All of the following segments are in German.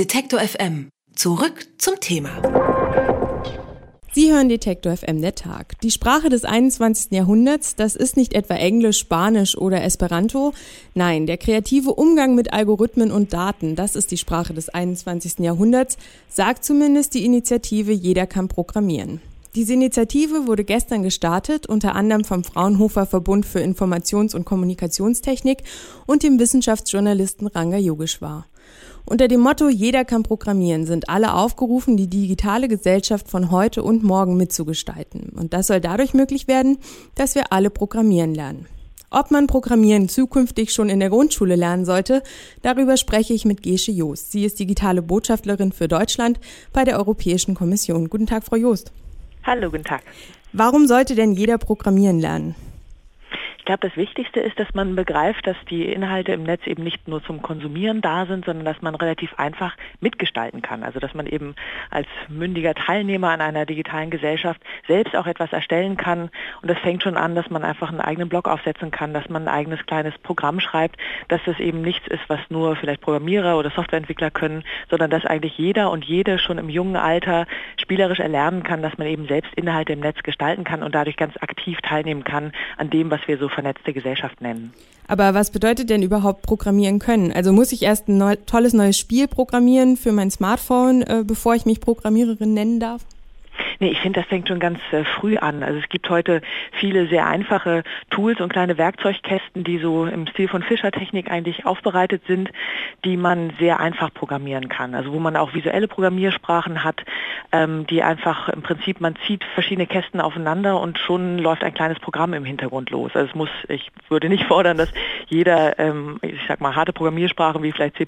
Detektor FM. Zurück zum Thema. Sie hören Detektor FM der Tag. Die Sprache des 21. Jahrhunderts, das ist nicht etwa Englisch, Spanisch oder Esperanto. Nein, der kreative Umgang mit Algorithmen und Daten, das ist die Sprache des 21. Jahrhunderts, sagt zumindest die Initiative Jeder kann programmieren. Diese Initiative wurde gestern gestartet, unter anderem vom Fraunhofer Verbund für Informations- und Kommunikationstechnik und dem Wissenschaftsjournalisten Ranga Yogeshwar. Unter dem Motto Jeder kann programmieren sind alle aufgerufen, die digitale Gesellschaft von heute und morgen mitzugestalten. Und das soll dadurch möglich werden, dass wir alle programmieren lernen. Ob man Programmieren zukünftig schon in der Grundschule lernen sollte, darüber spreche ich mit Gesche Joost. Sie ist digitale Botschafterin für Deutschland bei der Europäischen Kommission. Guten Tag, Frau Joost. Hallo, guten Tag. Warum sollte denn jeder Programmieren lernen? Ich glaube, das Wichtigste ist, dass man begreift, dass die Inhalte im Netz eben nicht nur zum Konsumieren da sind, sondern dass man relativ einfach mitgestalten kann. Also dass man eben als mündiger Teilnehmer an einer digitalen Gesellschaft selbst auch etwas erstellen kann. Und das fängt schon an, dass man einfach einen eigenen Blog aufsetzen kann, dass man ein eigenes kleines Programm schreibt, dass das eben nichts ist, was nur vielleicht Programmierer oder Softwareentwickler können, sondern dass eigentlich jeder und jede schon im jungen Alter spielerisch erlernen kann, dass man eben selbst Inhalte im Netz gestalten kann und dadurch ganz aktiv teilnehmen kann an dem, was wir so vernetzte Gesellschaft nennen. Aber was bedeutet denn überhaupt programmieren können? Also muss ich erst ein neu, tolles neues Spiel programmieren für mein Smartphone, äh, bevor ich mich Programmiererin nennen darf? Nee, ich finde, das fängt schon ganz äh, früh an. Also es gibt heute viele sehr einfache Tools und kleine Werkzeugkästen, die so im Stil von Fischer-Technik eigentlich aufbereitet sind, die man sehr einfach programmieren kann. Also wo man auch visuelle Programmiersprachen hat, ähm, die einfach im Prinzip, man zieht verschiedene Kästen aufeinander und schon läuft ein kleines Programm im Hintergrund los. Also es muss, ich würde nicht fordern, dass jeder, ähm, ich sag mal, harte Programmiersprachen wie vielleicht C++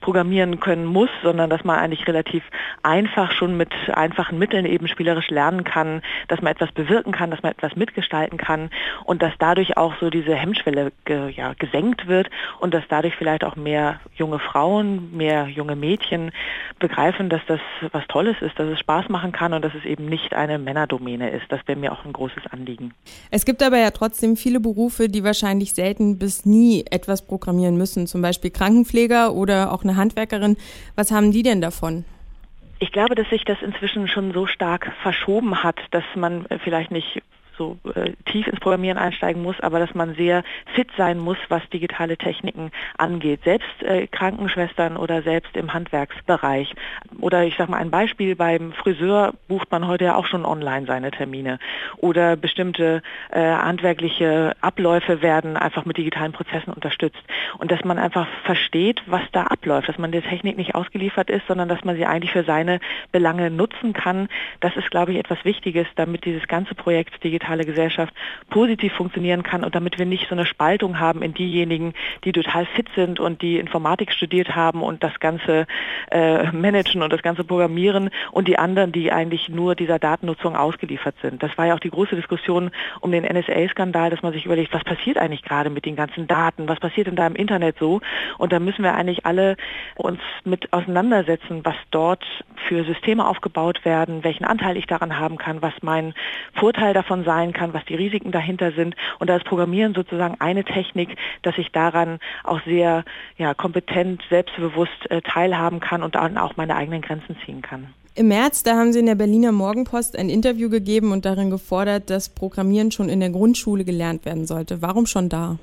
programmieren können muss, sondern dass man eigentlich relativ einfach schon mit einfachen Mitteln eben spielerisch lernen kann, dass man etwas bewirken kann, dass man etwas mitgestalten kann und dass dadurch auch so diese Hemmschwelle ge, ja, gesenkt wird und dass dadurch vielleicht auch mehr junge Frauen, mehr junge Mädchen begreifen, dass das was Tolles ist, dass es Spaß machen kann und dass es eben nicht eine Männerdomäne ist. Das wäre mir auch ein großes Anliegen. Es gibt aber ja trotzdem viele Berufe, die wahrscheinlich selten bis nie etwas programmieren müssen, zum Beispiel Krankenpfleger oder auch eine Handwerkerin. Was haben die denn davon? Ich glaube, dass sich das inzwischen schon so stark verschoben hat, dass man vielleicht nicht so äh, tief ins Programmieren einsteigen muss, aber dass man sehr fit sein muss, was digitale Techniken angeht. Selbst äh, Krankenschwestern oder selbst im Handwerksbereich. Oder ich sage mal ein Beispiel, beim Friseur bucht man heute ja auch schon online seine Termine. Oder bestimmte äh, handwerkliche Abläufe werden einfach mit digitalen Prozessen unterstützt. Und dass man einfach versteht, was da abläuft, dass man der Technik nicht ausgeliefert ist, sondern dass man sie eigentlich für seine Belange nutzen kann. Das ist, glaube ich, etwas Wichtiges, damit dieses ganze Projekt digital digitale Gesellschaft positiv funktionieren kann und damit wir nicht so eine Spaltung haben in diejenigen, die total fit sind und die Informatik studiert haben und das ganze äh, managen und das ganze programmieren und die anderen, die eigentlich nur dieser Datennutzung ausgeliefert sind. Das war ja auch die große Diskussion um den NSA-Skandal, dass man sich überlegt, was passiert eigentlich gerade mit den ganzen Daten, was passiert denn da im Internet so? Und da müssen wir eigentlich alle uns mit auseinandersetzen, was dort für Systeme aufgebaut werden, welchen Anteil ich daran haben kann, was mein Vorteil davon sein sein kann, was die Risiken dahinter sind. Und da ist Programmieren sozusagen eine Technik, dass ich daran auch sehr ja, kompetent, selbstbewusst äh, teilhaben kann und dann auch meine eigenen Grenzen ziehen kann. Im März, da haben Sie in der Berliner Morgenpost ein Interview gegeben und darin gefordert, dass Programmieren schon in der Grundschule gelernt werden sollte. Warum schon da?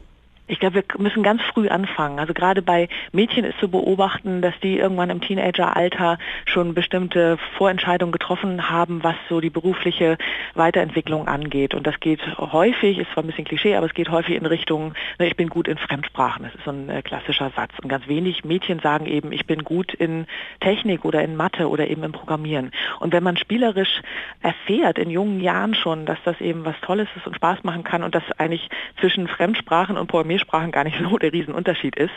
Ich glaube, wir müssen ganz früh anfangen. Also gerade bei Mädchen ist zu beobachten, dass die irgendwann im Teenageralter schon bestimmte Vorentscheidungen getroffen haben, was so die berufliche Weiterentwicklung angeht. Und das geht häufig, ist zwar ein bisschen Klischee, aber es geht häufig in Richtung, ne, ich bin gut in Fremdsprachen. Das ist so ein äh, klassischer Satz. Und ganz wenig Mädchen sagen eben, ich bin gut in Technik oder in Mathe oder eben im Programmieren. Und wenn man spielerisch erfährt in jungen Jahren schon, dass das eben was Tolles ist und Spaß machen kann und dass eigentlich zwischen Fremdsprachen und Programmieren Programmiersprachen gar nicht so der Riesenunterschied ist,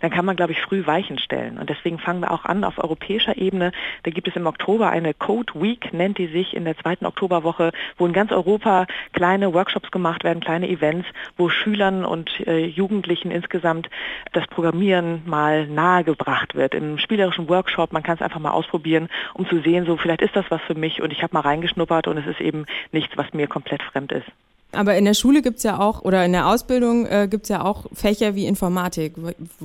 dann kann man, glaube ich, früh Weichen stellen. Und deswegen fangen wir auch an auf europäischer Ebene. Da gibt es im Oktober eine Code Week, nennt die sich, in der zweiten Oktoberwoche, wo in ganz Europa kleine Workshops gemacht werden, kleine Events, wo Schülern und äh, Jugendlichen insgesamt das Programmieren mal nahegebracht wird. Im spielerischen Workshop, man kann es einfach mal ausprobieren, um zu sehen, so vielleicht ist das was für mich und ich habe mal reingeschnuppert und es ist eben nichts, was mir komplett fremd ist. Aber in der Schule gibt's ja auch, oder in der Ausbildung äh, gibt's ja auch Fächer wie Informatik.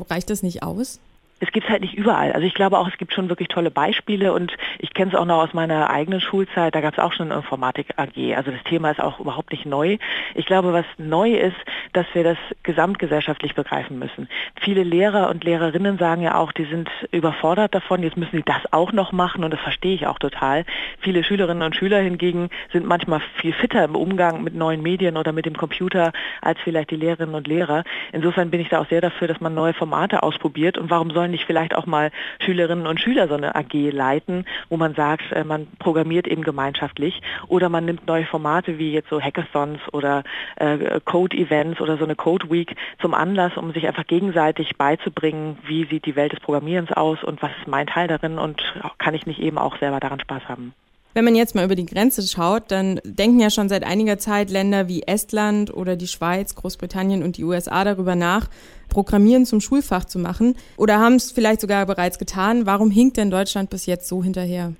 Reicht das nicht aus? Es gibt es halt nicht überall. Also ich glaube auch, es gibt schon wirklich tolle Beispiele und ich kenne es auch noch aus meiner eigenen Schulzeit. Da gab es auch schon Informatik AG. Also das Thema ist auch überhaupt nicht neu. Ich glaube, was neu ist, dass wir das gesamtgesellschaftlich begreifen müssen. Viele Lehrer und Lehrerinnen sagen ja auch, die sind überfordert davon. Jetzt müssen sie das auch noch machen und das verstehe ich auch total. Viele Schülerinnen und Schüler hingegen sind manchmal viel fitter im Umgang mit neuen Medien oder mit dem Computer als vielleicht die Lehrerinnen und Lehrer. Insofern bin ich da auch sehr dafür, dass man neue Formate ausprobiert. Und warum sollen nicht vielleicht auch mal Schülerinnen und Schüler so eine AG leiten, wo man sagt, äh, man programmiert eben gemeinschaftlich oder man nimmt neue Formate wie jetzt so Hackathons oder äh, Code-Events oder so eine Code Week zum Anlass, um sich einfach gegenseitig beizubringen, wie sieht die Welt des Programmierens aus und was ist mein Teil darin und kann ich nicht eben auch selber daran Spaß haben. Wenn man jetzt mal über die Grenze schaut, dann denken ja schon seit einiger Zeit Länder wie Estland oder die Schweiz, Großbritannien und die USA darüber nach, Programmieren zum Schulfach zu machen oder haben es vielleicht sogar bereits getan. Warum hinkt denn Deutschland bis jetzt so hinterher?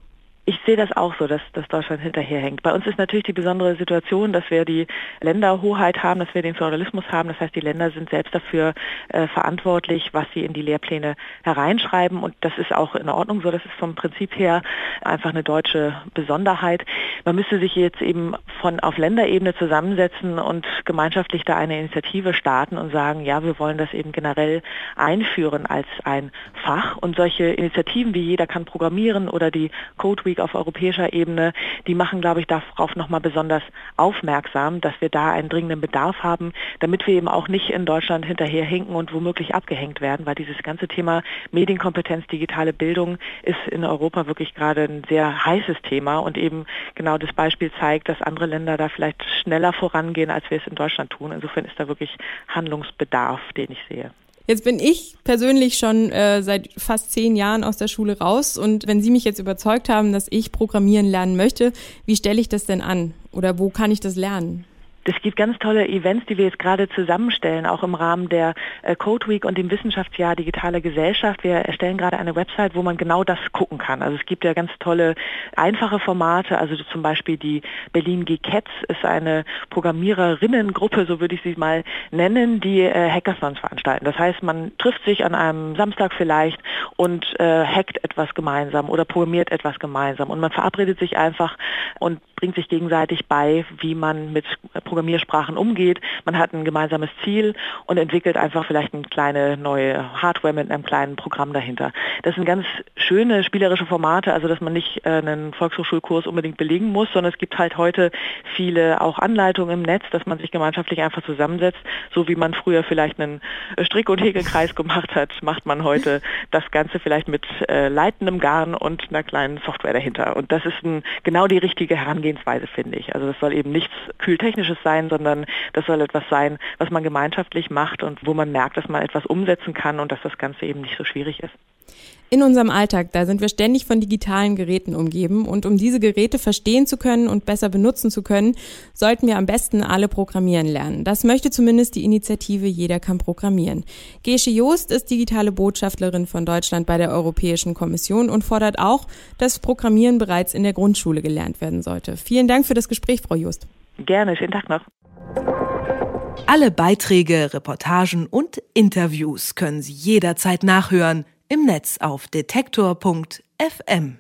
Ich sehe das auch so, dass, dass Deutschland hinterherhängt. Bei uns ist natürlich die besondere Situation, dass wir die Länderhoheit haben, dass wir den Föderalismus haben. Das heißt, die Länder sind selbst dafür äh, verantwortlich, was sie in die Lehrpläne hereinschreiben. Und das ist auch in Ordnung so. Das ist vom Prinzip her einfach eine deutsche Besonderheit. Man müsste sich jetzt eben von auf Länderebene zusammensetzen und gemeinschaftlich da eine Initiative starten und sagen, ja, wir wollen das eben generell einführen als ein Fach. Und solche Initiativen wie jeder kann programmieren oder die Code Week Politik auf europäischer Ebene, die machen, glaube ich, darauf nochmal besonders aufmerksam, dass wir da einen dringenden Bedarf haben, damit wir eben auch nicht in Deutschland hinterherhinken und womöglich abgehängt werden, weil dieses ganze Thema Medienkompetenz, digitale Bildung ist in Europa wirklich gerade ein sehr heißes Thema und eben genau das Beispiel zeigt, dass andere Länder da vielleicht schneller vorangehen, als wir es in Deutschland tun. Insofern ist da wirklich Handlungsbedarf, den ich sehe. Jetzt bin ich persönlich schon äh, seit fast zehn Jahren aus der Schule raus und wenn Sie mich jetzt überzeugt haben, dass ich Programmieren lernen möchte, wie stelle ich das denn an? Oder wo kann ich das lernen? Es gibt ganz tolle Events, die wir jetzt gerade zusammenstellen, auch im Rahmen der äh, Code Week und dem Wissenschaftsjahr Digitale Gesellschaft. Wir erstellen gerade eine Website, wo man genau das gucken kann. Also es gibt ja ganz tolle, einfache Formate. Also zum Beispiel die Berlin G-Cats ist eine Programmiererinnengruppe, so würde ich sie mal nennen, die äh, Hackathons veranstalten. Das heißt, man trifft sich an einem Samstag vielleicht und äh, hackt etwas gemeinsam oder programmiert etwas gemeinsam und man verabredet sich einfach und bringt sich gegenseitig bei, wie man mit Programmiersprachen umgeht. Man hat ein gemeinsames Ziel und entwickelt einfach vielleicht eine kleine neue Hardware mit einem kleinen Programm dahinter. Das sind ganz schöne spielerische Formate, also dass man nicht äh, einen Volkshochschulkurs unbedingt belegen muss, sondern es gibt halt heute viele auch Anleitungen im Netz, dass man sich gemeinschaftlich einfach zusammensetzt, so wie man früher vielleicht einen Strick- und Häkelkreis gemacht hat, macht man heute das Ganze vielleicht mit äh, leitendem Garn und einer kleinen Software dahinter. Und das ist ein, genau die richtige Herangehensweise, finde ich. Also das soll eben nichts Kühltechnisches sein, sondern das soll etwas sein, was man gemeinschaftlich macht und wo man merkt, dass man etwas umsetzen kann und dass das Ganze eben nicht so schwierig ist. In unserem Alltag, da sind wir ständig von digitalen Geräten umgeben und um diese Geräte verstehen zu können und besser benutzen zu können, sollten wir am besten alle programmieren lernen. Das möchte zumindest die Initiative Jeder kann programmieren. Gesche Joost ist digitale Botschafterin von Deutschland bei der Europäischen Kommission und fordert auch, dass Programmieren bereits in der Grundschule gelernt werden sollte. Vielen Dank für das Gespräch, Frau Joost. Gerne, schönen Tag noch. Alle Beiträge, Reportagen und Interviews können Sie jederzeit nachhören im Netz auf detektor.fm.